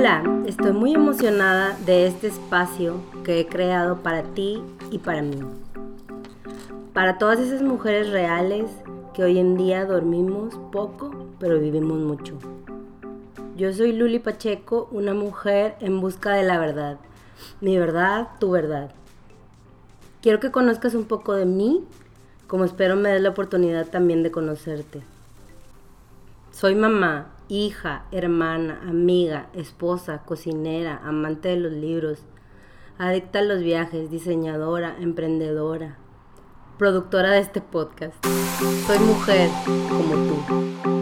Hola, estoy muy emocionada de este espacio que he creado para ti y para mí. Para todas esas mujeres reales que hoy en día dormimos poco, pero vivimos mucho. Yo soy Luli Pacheco, una mujer en busca de la verdad. Mi verdad, tu verdad. Quiero que conozcas un poco de mí, como espero me des la oportunidad también de conocerte. Soy mamá, hija, hermana, amiga, esposa, cocinera, amante de los libros, adicta a los viajes, diseñadora, emprendedora, productora de este podcast. Soy mujer como tú.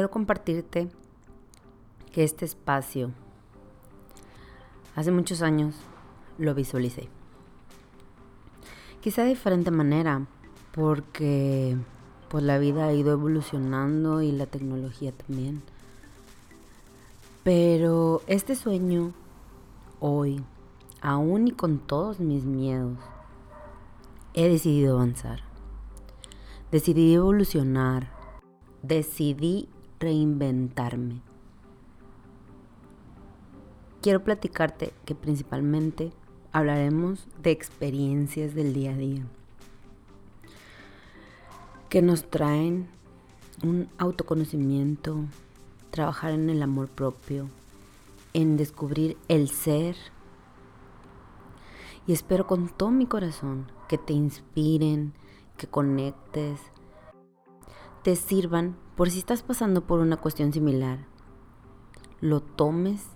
Quiero compartirte que este espacio, hace muchos años, lo visualicé. Quizá de diferente manera, porque pues la vida ha ido evolucionando y la tecnología también. Pero este sueño, hoy, aún y con todos mis miedos, he decidido avanzar. Decidí evolucionar. Decidí reinventarme. Quiero platicarte que principalmente hablaremos de experiencias del día a día que nos traen un autoconocimiento, trabajar en el amor propio, en descubrir el ser. Y espero con todo mi corazón que te inspiren, que conectes, te sirvan por si estás pasando por una cuestión similar, lo tomes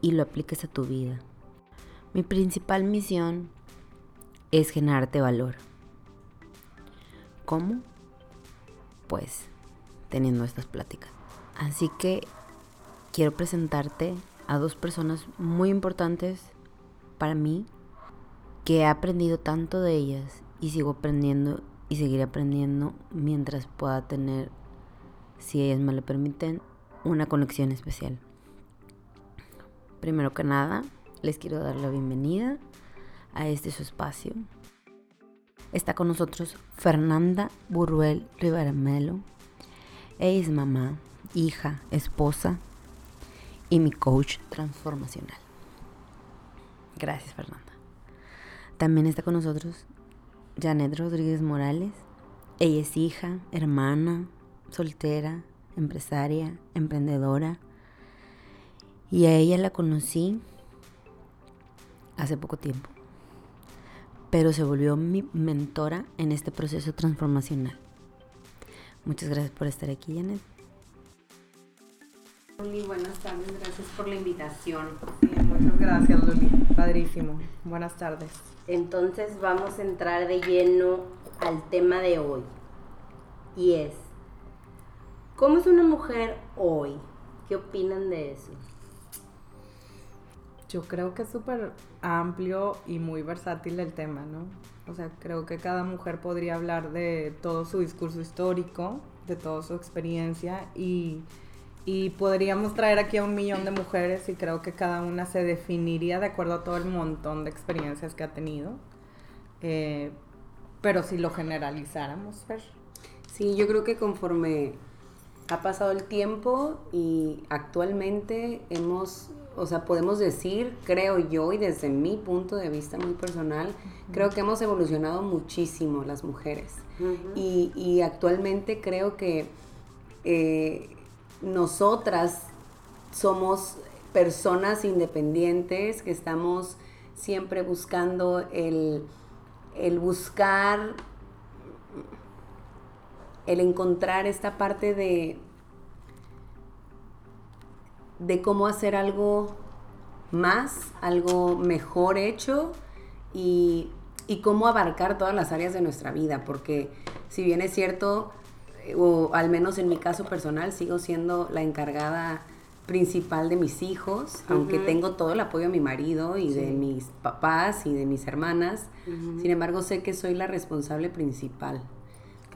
y lo apliques a tu vida. Mi principal misión es generarte valor. ¿Cómo? Pues teniendo estas pláticas. Así que quiero presentarte a dos personas muy importantes para mí que he aprendido tanto de ellas y sigo aprendiendo y seguiré aprendiendo mientras pueda tener, si ellas me lo permiten, una conexión especial. Primero que nada, les quiero dar la bienvenida a este su espacio. Está con nosotros Fernanda Burruel Rivaramelo. Ella es mamá, hija, esposa y mi coach transformacional. Gracias, Fernanda. También está con nosotros Janet Rodríguez Morales. Ella es hija, hermana, soltera, empresaria, emprendedora. Y a ella la conocí hace poco tiempo. Pero se volvió mi mentora en este proceso transformacional. Muchas gracias por estar aquí, Janet. Luli, buenas tardes, gracias por la invitación. muchas gracias, Luli. Padrísimo. Buenas tardes. Entonces vamos a entrar de lleno al tema de hoy. Y es, ¿cómo es una mujer hoy? ¿Qué opinan de eso? Yo creo que es súper amplio y muy versátil el tema, ¿no? O sea, creo que cada mujer podría hablar de todo su discurso histórico, de toda su experiencia y y podríamos traer aquí a un millón de mujeres y creo que cada una se definiría de acuerdo a todo el montón de experiencias que ha tenido. Eh, pero si lo generalizáramos, Fer. Sí, yo creo que conforme ha pasado el tiempo y actualmente hemos, o sea, podemos decir, creo yo, y desde mi punto de vista muy personal, creo que hemos evolucionado muchísimo las mujeres. y, y, actualmente creo que eh, nosotras somos personas independientes que estamos siempre buscando el, buscar, el encontrar esta parte de, de cómo hacer algo más, algo mejor hecho y, y cómo abarcar todas las áreas de nuestra vida, porque si bien es cierto, o al menos en mi caso personal, sigo siendo la encargada principal de mis hijos, aunque tengo todo el apoyo de mi marido y de mis papás y de mis hermanas, sin embargo sé que soy la responsable principal.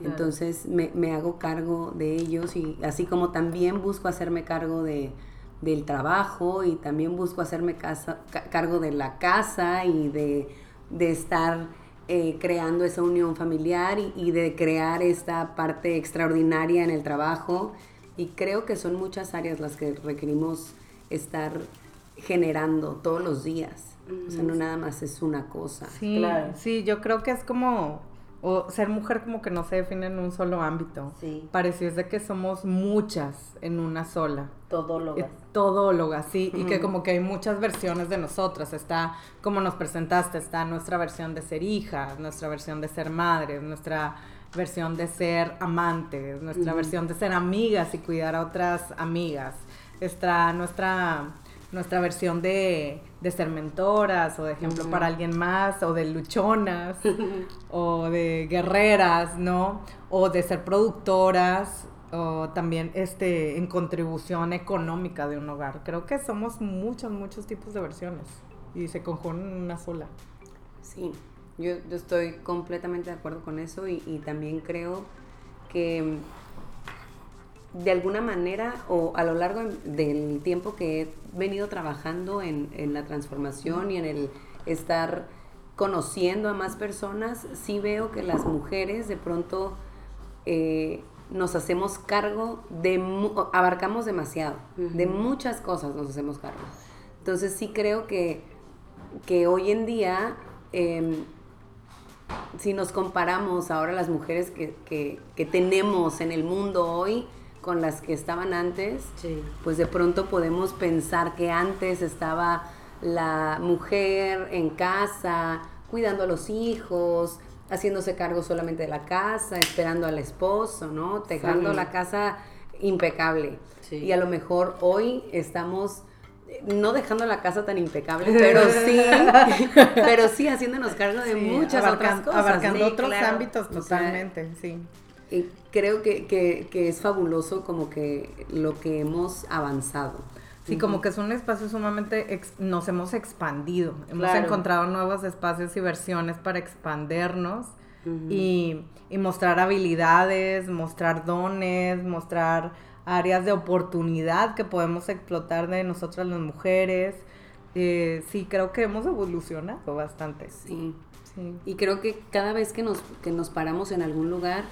Entonces me, me, hago cargo de ellos y así como también busco hacerme cargo de, del trabajo y también busco hacerme casa, cargo de la casa y de, de estar eh, creando esa unión familiar y, y, de crear esta parte extraordinaria en el trabajo y creo que son muchas áreas las que requerimos estar generando todos los días. O sea, no nada más es una cosa. Sí, claro. sí, yo creo que es como, o ser mujer como que no se define en un solo ámbito. Sí. Pareciese que somos muchas en una sola. Todólogas. Eh, todólogas, sí, y que como que hay muchas versiones de nosotras. Está, como nos presentaste, está nuestra versión de ser hijas, nuestra versión de ser madres, nuestra versión de ser amantes, nuestra versión de ser amigas y cuidar a otras amigas, está nuestra, nuestra versión de, ser mentoras o de ejemplo para alguien más, o de luchonas, o de guerreras, ¿no? O de ser productoras, o también este, en contribución económica de un hogar. Creo que somos muchos, muchos tipos de versiones y se conjugan en una sola. Sí, yo, estoy completamente de acuerdo con eso y, también creo que de alguna manera o a lo largo del tiempo que he venido trabajando en, la transformación y en el estar conociendo a más personas, sí veo que las mujeres de pronto eh, nos hacemos cargo de, abarcamos demasiado, de muchas cosas nos hacemos cargo. Entonces sí creo que, que hoy en día em, si nos comparamos ahora las mujeres que, tenemos en el mundo hoy con las que estaban antes, pues de pronto podemos pensar que antes estaba la mujer en casa, cuidando a los hijos, haciéndose cargo solamente de la casa, esperando al esposo, ¿no? Dejando la casa impecable. Y a lo mejor hoy estamos no dejando la casa tan impecable, pero sí, pero sí haciéndonos cargo de muchas otras cosas. Abarcando otros ámbitos totalmente, sí. Y creo que, es fabuloso como que lo que hemos avanzado. Sí, como que es un espacio sumamente, nos hemos expandido, hemos encontrado nuevos espacios y versiones para expandernos y, y mostrar habilidades, mostrar dones, mostrar áreas de oportunidad que podemos explotar de nosotras las mujeres. Eh, sí, creo que hemos evolucionado bastante. Sí. Sí. Y creo que cada vez que nos, que nos paramos en algún lugar,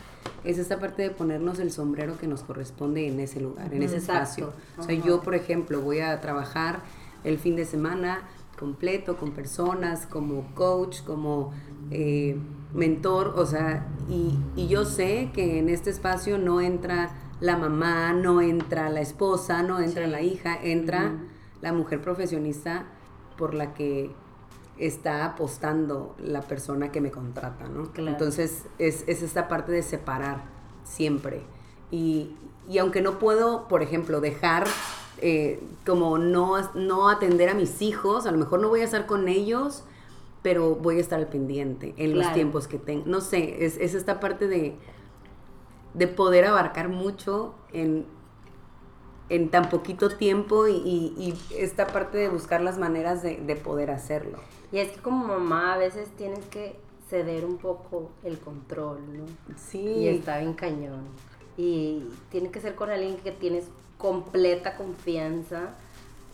es esta parte de ponernos el sombrero que nos corresponde en ese lugar, en ese espacio. O sea, yo, por ejemplo, voy a trabajar el fin de semana completo con personas, como coach, como eh, mentor, o sea, y, y yo sé que en este espacio no entra la mamá, no entra la esposa, no entra la hija, entra la mujer profesionista por la que está apostando la persona que me contrata, ¿no? Entonces es, esta parte de separar siempre. Y, aunque no puedo, por ejemplo, dejar eh, como no, no atender a mis hijos, a lo mejor no voy a estar con ellos, pero voy a estar al pendiente en los tiempos que tengo. No sé, es, es esta parte de de poder abarcar mucho en, en tan poquito tiempo y, esta parte de buscar las maneras de, poder hacerlo. Y es que como mamá a veces tienes que ceder un poco el control, ¿no? Sí. Y está bien cañón. Y tiene que ser con alguien que tienes completa confianza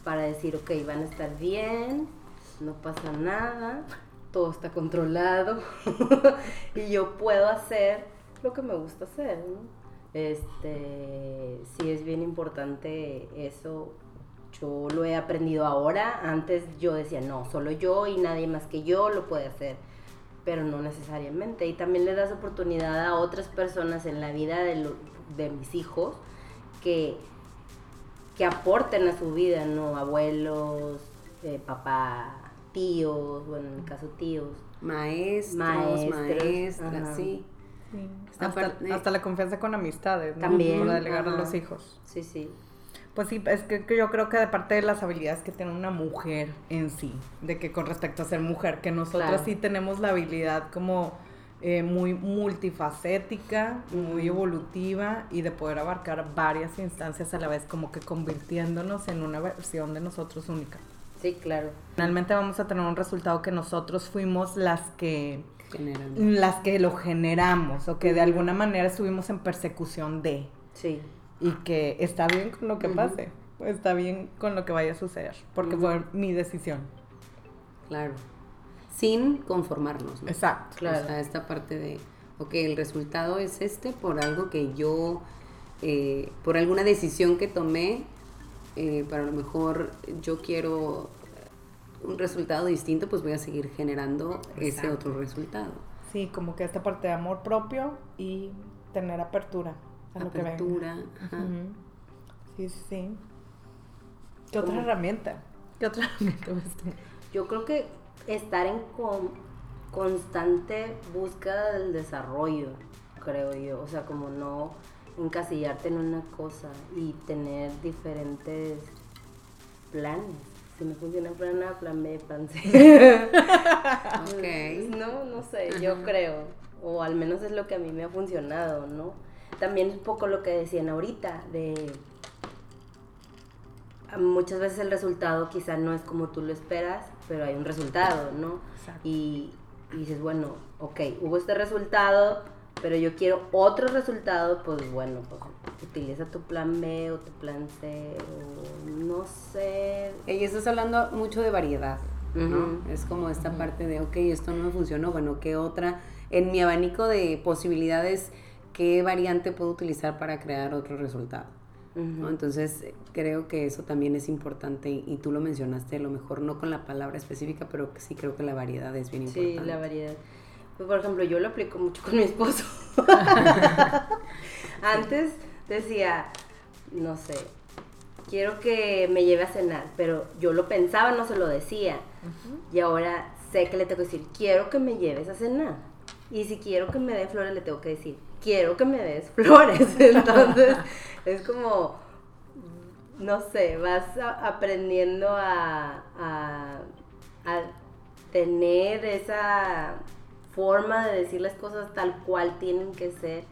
para decir, ok, van a estar bien, no pasa nada, todo está controlado y yo puedo hacer lo que me gusta hacer, ¿no? Este, sí es bien importante eso. Yo lo he aprendido ahora. Antes yo decía, no, solo yo y nadie más que yo lo puede hacer. Pero no necesariamente. Y también le das oportunidad a otras personas en la vida de, de mis hijos que, que aporten a su vida, ¿no? Abuelos, eh, papá, tíos, bueno, en mi caso tíos. Maestros, maestras, sí hasta, la confianza con amistades, ¿no? También. Para delegar a los hijos. Sí, sí. Pues sí, es que, yo creo que de parte de las habilidades que tiene una mujer en sí, de que con respecto a ser mujer, que nosotros sí tenemos la habilidad como eh, muy multifacética, muy evolutiva y de poder abarcar varias instancias a la vez, como que convirtiéndonos en una versión de nosotros única. Sí, claro. Finalmente vamos a tener un resultado que nosotros fuimos las que las que lo generamos o que de alguna manera estuvimos en persecución de Sí. Y que está bien con lo que pase, está bien con lo que vaya a suceder, porque Ujú. fue mi decisión. Claro. Sin conformarnos, ¿no? Exacto. Claro. O sea, esta parte de, ok, el resultado es este por algo que yo, eh, por alguna decisión que tomé, eh, para lo mejor yo quiero un resultado distinto, pues voy a seguir generando ese otro resultado. Sí, como que esta parte de amor propio y tener apertura a lo que venga. Apertura. ajá. Sí, sí, sí. ¿Qué otra ¿Cómo? herramienta? ¿Qué otra herramienta? Yo creo que estar en con- constante búsqueda del desarrollo, creo yo. O sea, como no encasillarte en una cosa y tener diferentes planes. Si no funciona plan A, plan B, plan C. Ok. No, no sé, yo creo. O al menos es lo que a mí me ha funcionado, ¿no? También un poco lo que decían ahorita, de muchas veces el resultado quizá no es como tú lo esperas, pero hay un resultado, ¿no? Exacto. Y, y dices, bueno, ok, hubo este resultado, pero yo quiero otro resultado, pues bueno, pues utiliza tu plan B o tu plan C, o no sé. Y estás hablando mucho de variedad. Es como esta parte de, ok, esto no me funcionó, bueno, ¿qué otra? En mi abanico de posibilidades, ¿qué variante puedo utilizar para crear otro resultado? ¿no? Entonces, creo que eso también es importante y, tú lo mencionaste, a lo mejor no con la palabra específica, pero sí creo que la variedad es bien Sí, importante. la variedad. Pues, por ejemplo, yo lo aplico mucho con mi esposo. Antes decía, no sé, quiero que me lleve a cenar, pero yo lo pensaba, no se lo decía. Y ahora sé que le tengo que decir, quiero que me lleves a cenar. Y si quiero que me dé flores, le tengo que decir, quiero que me des flores. Entonces, es como, no sé, vas aprendiendo a, a, a tener esa forma de decir las cosas tal cual tienen que ser.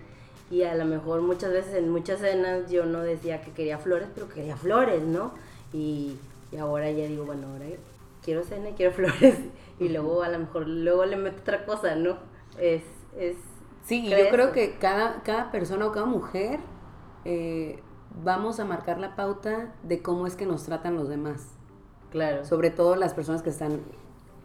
Y a lo mejor muchas veces en muchas cenas yo no decía que quería flores, pero quería flores, ¿no? Y, y ahora ya digo, bueno, ahora quiero cena y quiero flores. Y luego a lo mejor luego le meto otra cosa, ¿no? Es, es Sí, y creo yo creo que cada, cada persona o cada mujer eh, vamos a marcar la pauta de cómo es que nos tratan los demás. claro. Sobre todo las personas que están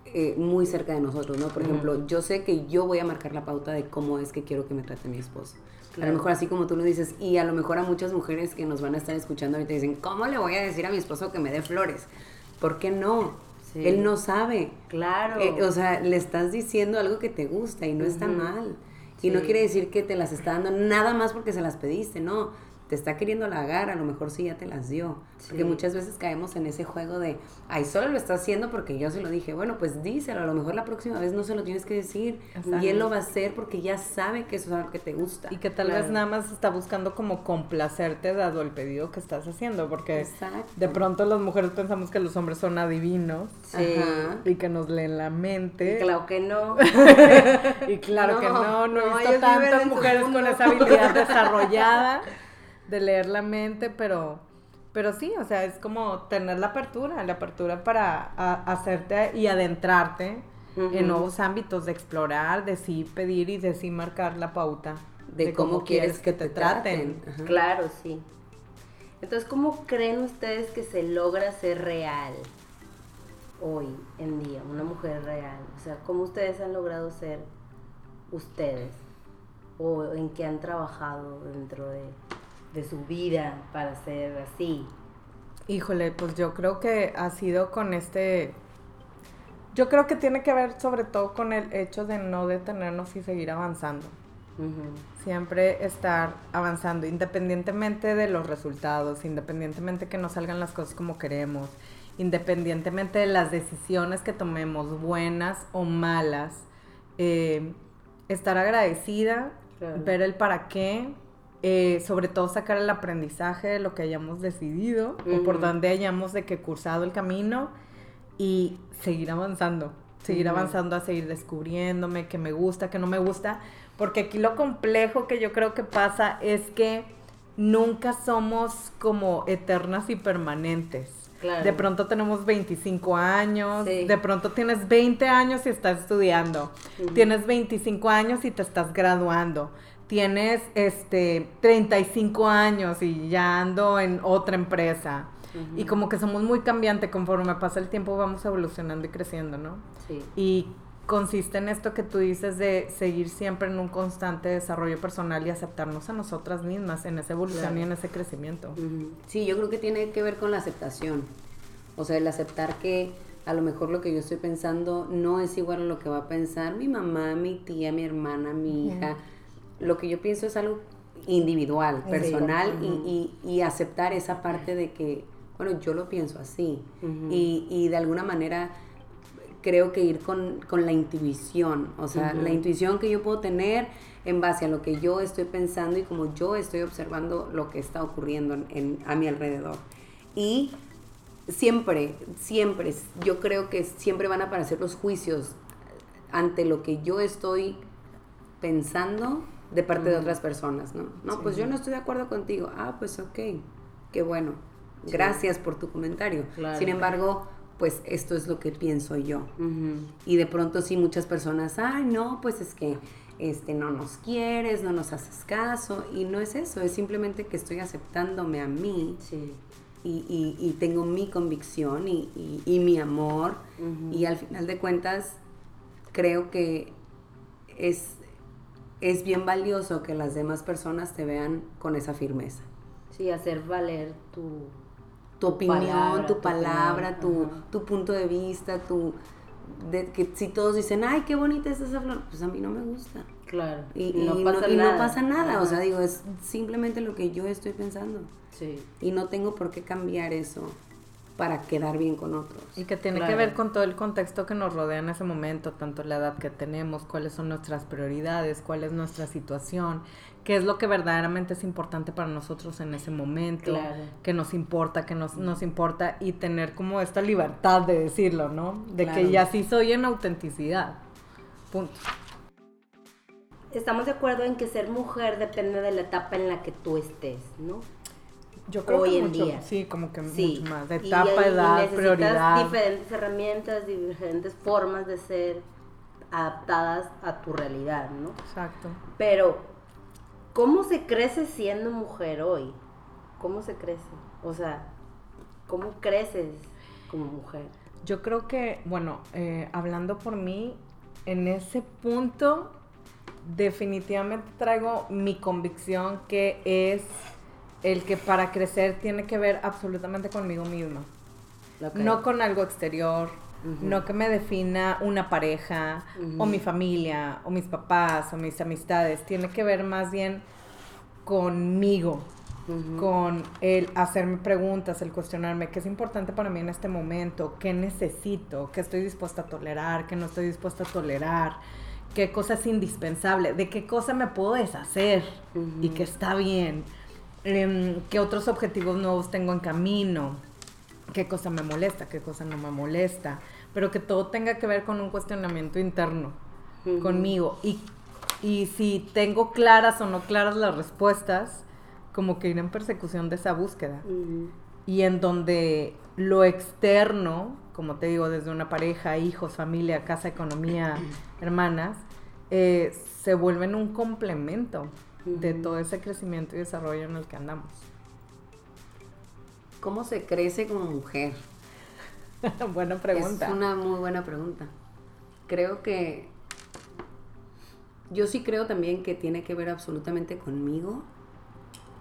eh, muy cerca de nosotros, ¿no? Por ejemplo, yo sé que yo voy a marcar la pauta de cómo es que quiero que me trate mi esposo. A lo mejor así como tú lo dices, y a lo mejor a muchas mujeres que nos van a estar escuchando ahorita dicen, ¿cómo le voy a decir a mi esposo que me dé flores? ¿Por qué no? Sí. Él no sabe. Claro. Eh, o sea, le estás diciendo algo que te gusta y no está Ujú. mal. Y no quiere decir que te las está dando nada más porque se las pediste, no. Te está queriendo halagar, a lo mejor sí ya te las dio. Porque Sí. muchas veces caemos en ese juego de, ay, solo lo está haciendo porque yo se lo dije. Bueno, pues díselo, a lo mejor la próxima vez no se lo tienes que decir. Exacto. Y él lo va a hacer porque ya sabe que eso es algo que te gusta. Y que tal Claro. vez nada más está buscando como complacerte dado el pedido que estás haciendo, porque Exacto. de pronto las mujeres pensamos que los hombres son adivinos Sí. Y que nos leen la mente. Claro que no. Y claro que No, no, no he visto tantas mujeres con esa habilidad desarrollada de leer la mente, pero, pero sí, o sea, es como tener la apertura, la apertura para a- hacerte y adentrarte en nuevos ámbitos, de explorar, de sí pedir y de sí marcar la pauta. de, cómo, quieres que te traten. Ajá. Claro, sí. Entonces, ¿cómo creen ustedes que se logra ser real hoy en día, una mujer real? O sea, ¿cómo ustedes han logrado ser ustedes? ¿O en qué han trabajado dentro de, de su vida para ser así? Híjole, pues yo creo que ha sido con este... Yo creo que tiene que ver sobre todo con el hecho de no detenernos y seguir avanzando. Siempre estar avanzando, independientemente de los resultados, independientemente que no salgan las cosas como queremos, independientemente de las decisiones que tomemos, buenas o malas, eh, estar agradecida, Claro. ver el para qué, eh, sobre todo sacar el aprendizaje de lo que hayamos decidido o por donde hayamos de que cursado el camino y seguir avanzando. seguir avanzando, a seguir descubriéndome, que me gusta, que no me gusta, porque aquí lo complejo que yo creo que pasa es que nunca somos como eternas y permanentes. De pronto tenemos 25 años, de pronto tienes 20 años y estás estudiando, tienes 25 años y te estás graduando, tienes este 35 años y ya ando en otra empresa. Y como que somos muy cambiantes conforme pasa el tiempo vamos evolucionando y creciendo, ¿no? Sí. Y consiste en esto que tú dices de seguir siempre en un constante desarrollo personal y aceptarnos a nosotras mismas en esa evolución y en ese crecimiento. Sí, yo creo que tiene que ver con la aceptación. O sea, el aceptar que a lo mejor lo que yo estoy pensando no es igual a lo que va a pensar mi mamá, mi tía, mi hermana, mi hija. Lo que yo pienso es algo individual, personal y, y, aceptar esa parte de que bueno, yo lo pienso así. y, de alguna manera creo que ir con, la intuición, o sea, la intuición que yo puedo tener en base a lo que yo estoy pensando y como yo estoy observando lo que está ocurriendo en, a mi alrededor. Y siempre, siempre, yo creo que siempre van a aparecer los juicios ante lo que yo estoy pensando de parte de otras personas, ¿no? No, pues yo no estoy de acuerdo contigo. Ah, pues ok, qué bueno gracias por tu comentario. Sin embargo, pues esto es lo que pienso yo. Y de pronto sí muchas personas, ay, no, pues es que este, no nos quieres, no nos haces caso. Y no es eso, es simplemente que estoy aceptándome a mí. Y, tengo mi convicción y, mi amor. Y al final de cuentas, creo que es, es bien valioso que las demás personas te vean con esa firmeza. Sí, hacer valer tu, tu opinión, tu palabra, tu, tu, punto de vista, tu... De, que si todos dicen, ay, qué bonita es esa flor, pues a mí no me gusta. Claro. Y, no, pasa nada. no, pasa nada. O sea, digo, es simplemente lo que yo estoy pensando. Sí. Y no tengo por qué cambiar eso para quedar bien con otros. Y que tiene que ver con todo el contexto que nos rodea en ese momento, tanto la edad que tenemos, cuáles son nuestras prioridades, cuál es nuestra situación, qué es lo que verdaderamente es importante para nosotros en ese momento, que nos importa, que nos, nos importa y tener como esta libertad de decirlo, ¿no? De que ya sí soy en autenticidad. Punto. Estamos de acuerdo en que ser mujer depende de la etapa en la que tú estés, ¿no? Yo creo Hoy que en día. Sí, como que mucho más. De etapa, edad, prioridad. diferentes herramientas, diferentes formas de ser adaptadas a tu realidad, ¿no? Exacto. Pero ¿Cómo se crece siendo mujer hoy? ¿Cómo se crece? O sea, ¿cómo creces como mujer? Yo creo que, bueno, eh, hablando por mí, en ese punto definitivamente traigo mi convicción que es el que para crecer tiene que ver absolutamente conmigo misma. No con algo exterior, no que me defina una pareja o mi familia o mis papás o mis amistades, tiene que ver más bien conmigo, con el hacerme preguntas, el cuestionarme qué es importante para mí en este momento, qué necesito, qué estoy dispuesta a tolerar, qué no estoy dispuesta a tolerar, qué cosa es indispensable, de qué cosa me puedo deshacer y que está bien, em, qué otros objetivos nuevos tengo en camino qué cosa me molesta, qué cosa no me molesta, pero que todo tenga que ver con un cuestionamiento interno conmigo. Y, y si tengo claras o no claras las respuestas, como que ir en persecución de esa búsqueda. Y en donde lo externo, como te digo, desde una pareja, hijos, familia, casa, economía, hermanas, eh, se vuelven un complemento de todo ese crecimiento y desarrollo en el que andamos. ¿Cómo se crece como mujer? buena pregunta. Es una muy buena pregunta. Creo que yo sí creo también que tiene que ver absolutamente conmigo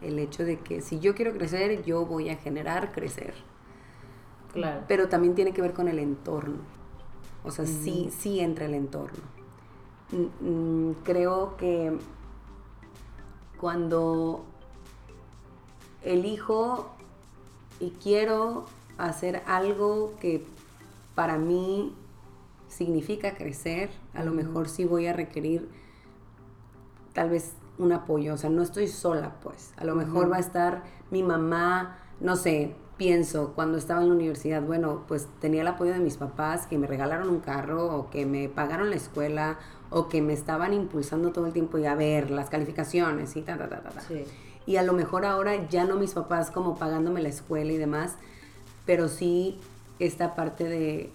el hecho de que si yo quiero crecer, yo voy a generar crecer. Claro. Pero también tiene que ver con el entorno. O sea, sí, sí entra el entorno. Mm, mm, creo que cuando elijo y quiero hacer algo que para mí significa crecer, a lo mejor sí voy a requerir tal vez un apoyo, o sea, no estoy sola, pues. A lo mejor va a estar mi mamá, no sé, pienso cuando estaba en la universidad, bueno, pues tenía el apoyo de mis papás que me regalaron un carro o que me pagaron la escuela o que me estaban impulsando todo el tiempo y a ver las calificaciones y ta, ta, ta, ta. ta. Sí. Y a lo mejor ahora ya no mis papás como pagándome la escuela y demás, pero sí esta parte de,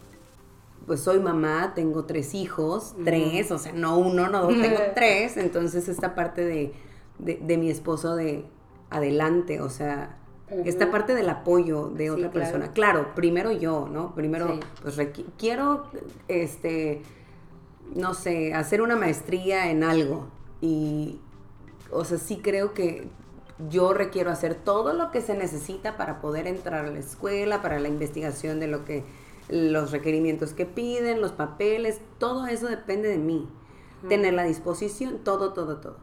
pues soy mamá, tengo tres hijos, tres, o sea, no uno, no dos, tengo tres, entonces esta parte de, de, de mi esposo de adelante, o sea, esta parte del apoyo de otra persona. Claro, primero yo, ¿no? Primero, Sí. pues quiero, este, no sé, hacer una maestría en algo y, o sea, sí creo que yo requiero hacer todo lo que se necesita para poder entrar a la escuela, para la investigación de lo que, los requerimientos que piden, los papeles, todo eso depende de mí. Tener la disposición, todo, todo, todo.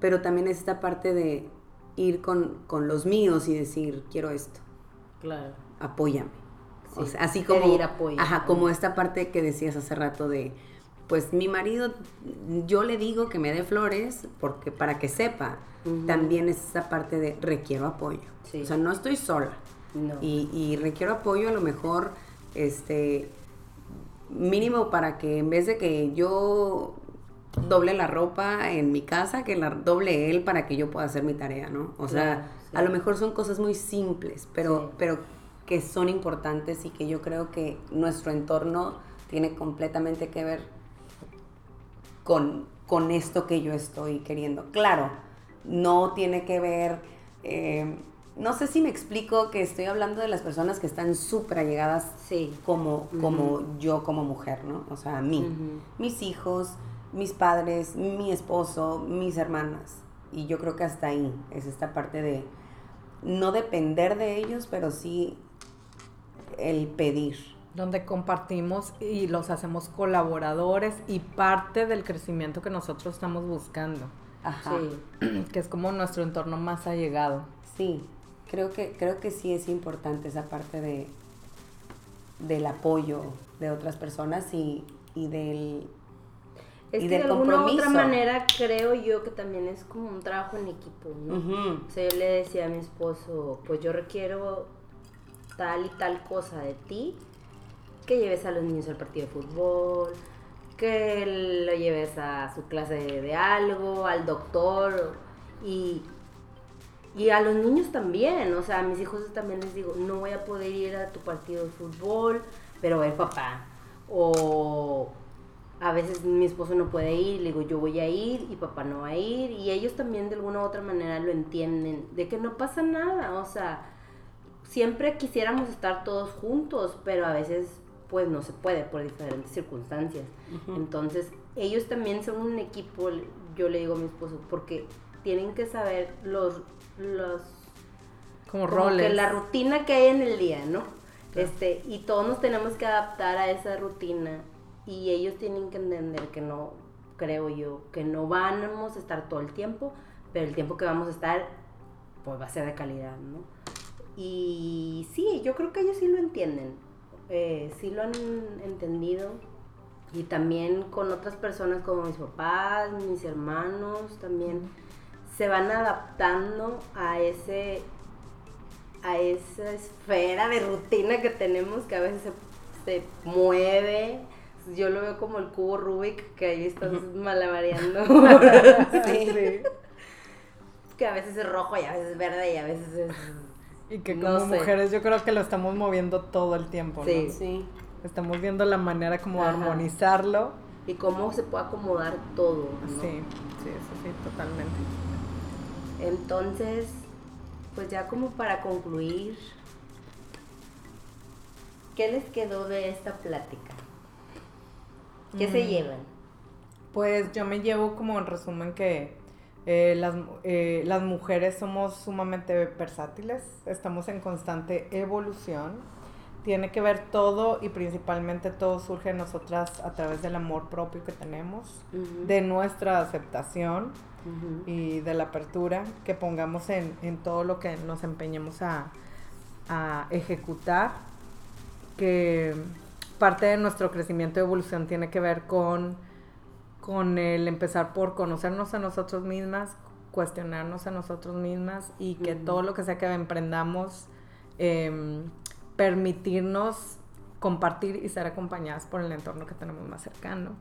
Pero también es esta parte de ir con, con los míos y decir, quiero esto, Claro. apóyame. O Sí, sea, así como, pedir apoyo. ajá, como esta parte que decías hace rato de, pues mi marido, yo le digo que me dé flores porque para que sepa, también es esa parte de requiero apoyo. Sí. O sea, no estoy sola No. y, y requiero apoyo a lo mejor, este, mínimo para que en vez de que yo doble la ropa en mi casa, que la doble él para que yo pueda hacer mi tarea, ¿no? O sea, Claro, sí. a lo mejor son cosas muy simples, pero, Sí. pero que son importantes y que yo creo que nuestro entorno tiene completamente que ver con, con esto que yo estoy queriendo. Claro, no tiene que ver, eh, no sé si me explico que estoy hablando de las personas que están súper allegadas Sí. como, como yo como mujer, ¿no? O sea, a mí, mis hijos, mis padres, mi esposo, mis hermanas. Y yo creo que hasta ahí es esta parte de no depender de ellos, pero sí el pedir. donde compartimos y los hacemos colaboradores y parte del crecimiento que nosotros estamos buscando, Ajá. Sí. que es como nuestro entorno más allegado. Sí, creo que, creo que sí es importante esa parte de del apoyo de otras personas y, y del Es y que de del alguna u otra manera creo yo que también es como un trabajo en equipo, ¿no? Ujú. O sea, yo le decía a mi esposo, pues yo requiero tal y tal cosa de ti, que lleves a los niños al partido de fútbol, que lo lleves a su clase de, de algo, al doctor, y, y a los niños también, o sea, a mis hijos también les digo, no voy a poder ir a tu partido de fútbol, pero a ir papá, o a veces mi esposo no puede ir, le digo yo voy a ir y papá no va a ir y ellos también de alguna u otra manera lo entienden, de que no pasa nada, o sea, siempre quisiéramos estar todos juntos, pero a veces pues no se puede por diferentes circunstancias. Entonces, ellos también son un equipo, yo le digo a mi esposo, porque tienen que saber los los Como, como roles. que la rutina que hay en el día, ¿no? Este, y todos nos tenemos que adaptar a esa rutina y ellos tienen que entender que no, creo yo, que no vamos a estar todo el tiempo, pero el tiempo que vamos a estar, pues va a ser de calidad, ¿no? Y sí, yo creo que ellos sí lo entienden, eh, sí lo han entendido y también con otras personas como mis papás, mis hermanos, también se van adaptando a ese a esa esfera de rutina que tenemos que a veces se, se mueve. Yo lo veo como el cubo Rubik que ahí estás malabareando. Sí. que a veces es rojo y a veces es verde y a veces es... Y que No como sé. mujeres yo creo que lo estamos moviendo todo el tiempo, ¿no? Sí. Sí. Estamos viendo la manera como Ajá. armonizarlo. Y cómo se puede acomodar todo. ¿no? Sí, sí, eso sí, totalmente. Entonces, pues ya como para concluir, ¿qué les quedó de esta plática? ¿Qué se Mm. llevan? Pues yo me llevo como en resumen que eh, las, eh, las mujeres somos sumamente versátiles, estamos en constante evolución, tiene que ver todo y principalmente todo surge en nosotras a través del amor propio que tenemos, de nuestra aceptación y de la apertura que pongamos en, en todo lo que nos empeñemos a, a ejecutar, que parte de nuestro crecimiento y evolución tiene que ver con, con el empezar por conocernos a nosotros mismas, cuestionarnos a nosotros mismas y que todo lo que sea que emprendamos em, permitirnos compartir y ser acompañadas por el entorno que tenemos más cercano.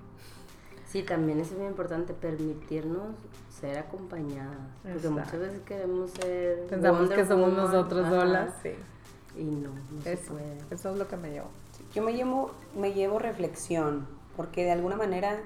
Sí, también es muy importante permitirnos ser acompañadas. Porque muchas veces queremos ser. Pensamos que somos nosotros solas. Sí. Y no, no se puede. Eso es lo que me llevo. Yo me llevo, me llevo reflexión, porque de alguna manera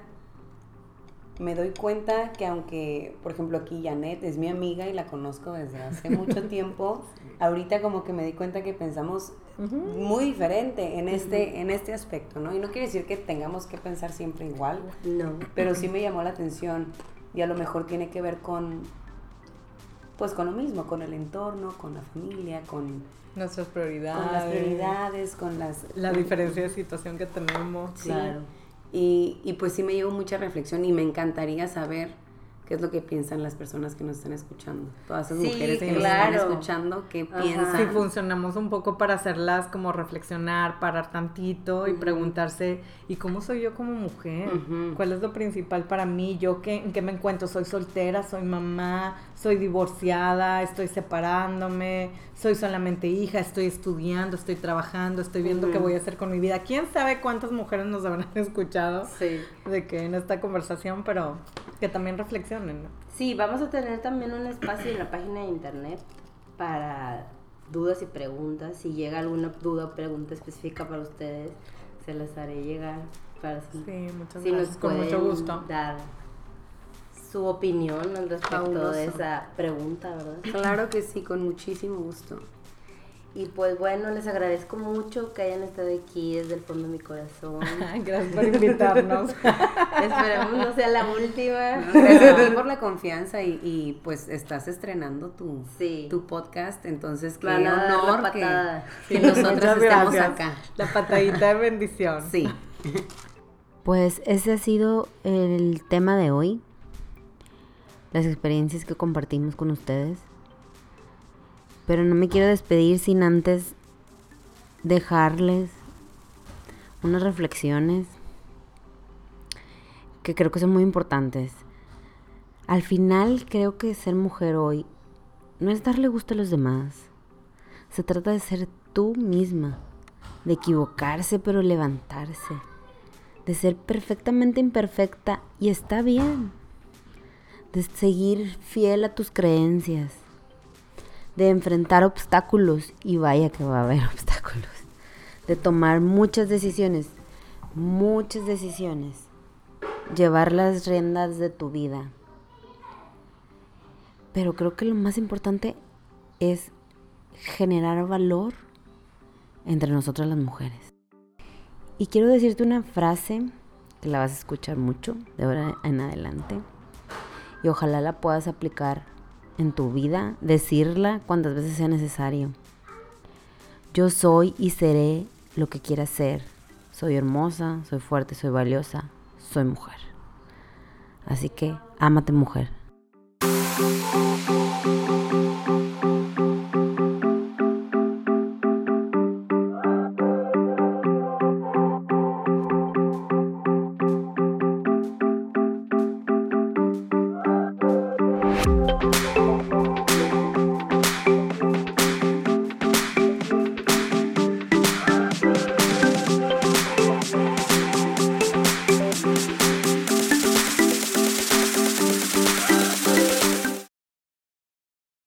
me doy cuenta que aunque, por ejemplo, aquí Janet es mi amiga y la conozco desde hace mucho tiempo, ahorita como que me di cuenta que pensamos muy diferente en este, en este aspecto, ¿no? Y no quiere decir que tengamos que pensar siempre igual, no. pero sí me llamó la atención y a lo mejor tiene que ver con, pues con lo mismo, con el entorno, con la familia, con nuestras prioridades, con las prioridades, con las la diferencia de situación que tenemos, claro. Y, y pues sí me llevo mucha reflexión y me encantaría saber qué es lo que piensan las personas que nos están escuchando. Todas esas mujeres que nos están escuchando, qué piensan. Sí, funcionamos un poco para hacerlas como reflexionar, parar tantito y preguntarse, ¿y cómo soy yo como mujer? ¿Cuál es lo principal para mí? ¿Yo qué, en qué me encuentro? ¿Soy soltera? ¿Soy mamá? ¿Soy divorciada? ¿Estoy separándome? ¿Soy solamente hija? ¿Estoy estudiando? ¿Estoy trabajando? ¿Estoy viendo qué voy a hacer con mi vida? ¿Quién sabe cuántas mujeres nos habrán escuchado sí. de que en esta conversación, pero que también reflexionen Sí, vamos a tener también un espacio en la página de internet para dudas y preguntas. Si llega alguna duda o pregunta específica para ustedes, se las haré llegar para sí, muchas gracias. con mucho gusto. dar su opinión al respecto de esa pregunta, ¿verdad? Claro que sí, con muchísimo gusto. Y pues bueno, les agradezco mucho que hayan estado aquí desde el fondo de mi corazón. Gracias por invitarnos. Esperemos no sea la última. Gracias por la confianza y, y, pues estás estrenando tu, tu podcast, entonces qué honor que, que, nosotros estemos acá. La patadita de bendición. Sí. Pues ese ha sido el tema de hoy. Las experiencias que compartimos con ustedes. Pero no me quiero despedir sin antes dejarles unas reflexiones que creo que son muy importantes. Al final creo que ser mujer hoy no es darle gusto a los demás. Se trata de ser tú misma, de equivocarse pero levantarse, de ser perfectamente imperfecta y está bien, de seguir fiel a tus creencias, de enfrentar obstáculos, y vaya que va a haber obstáculos, de tomar muchas decisiones, muchas decisiones, llevar las riendas de tu vida. Pero creo que lo más importante es generar valor entre nosotras las mujeres. Y quiero decirte una frase que la vas a escuchar mucho de ahora en adelante y ojalá la puedas aplicar en tu vida, decirla cuantas veces sea necesario. Yo soy y seré lo que quiera ser. Soy hermosa, soy fuerte, soy valiosa, soy mujer. Así que, ámate mujer.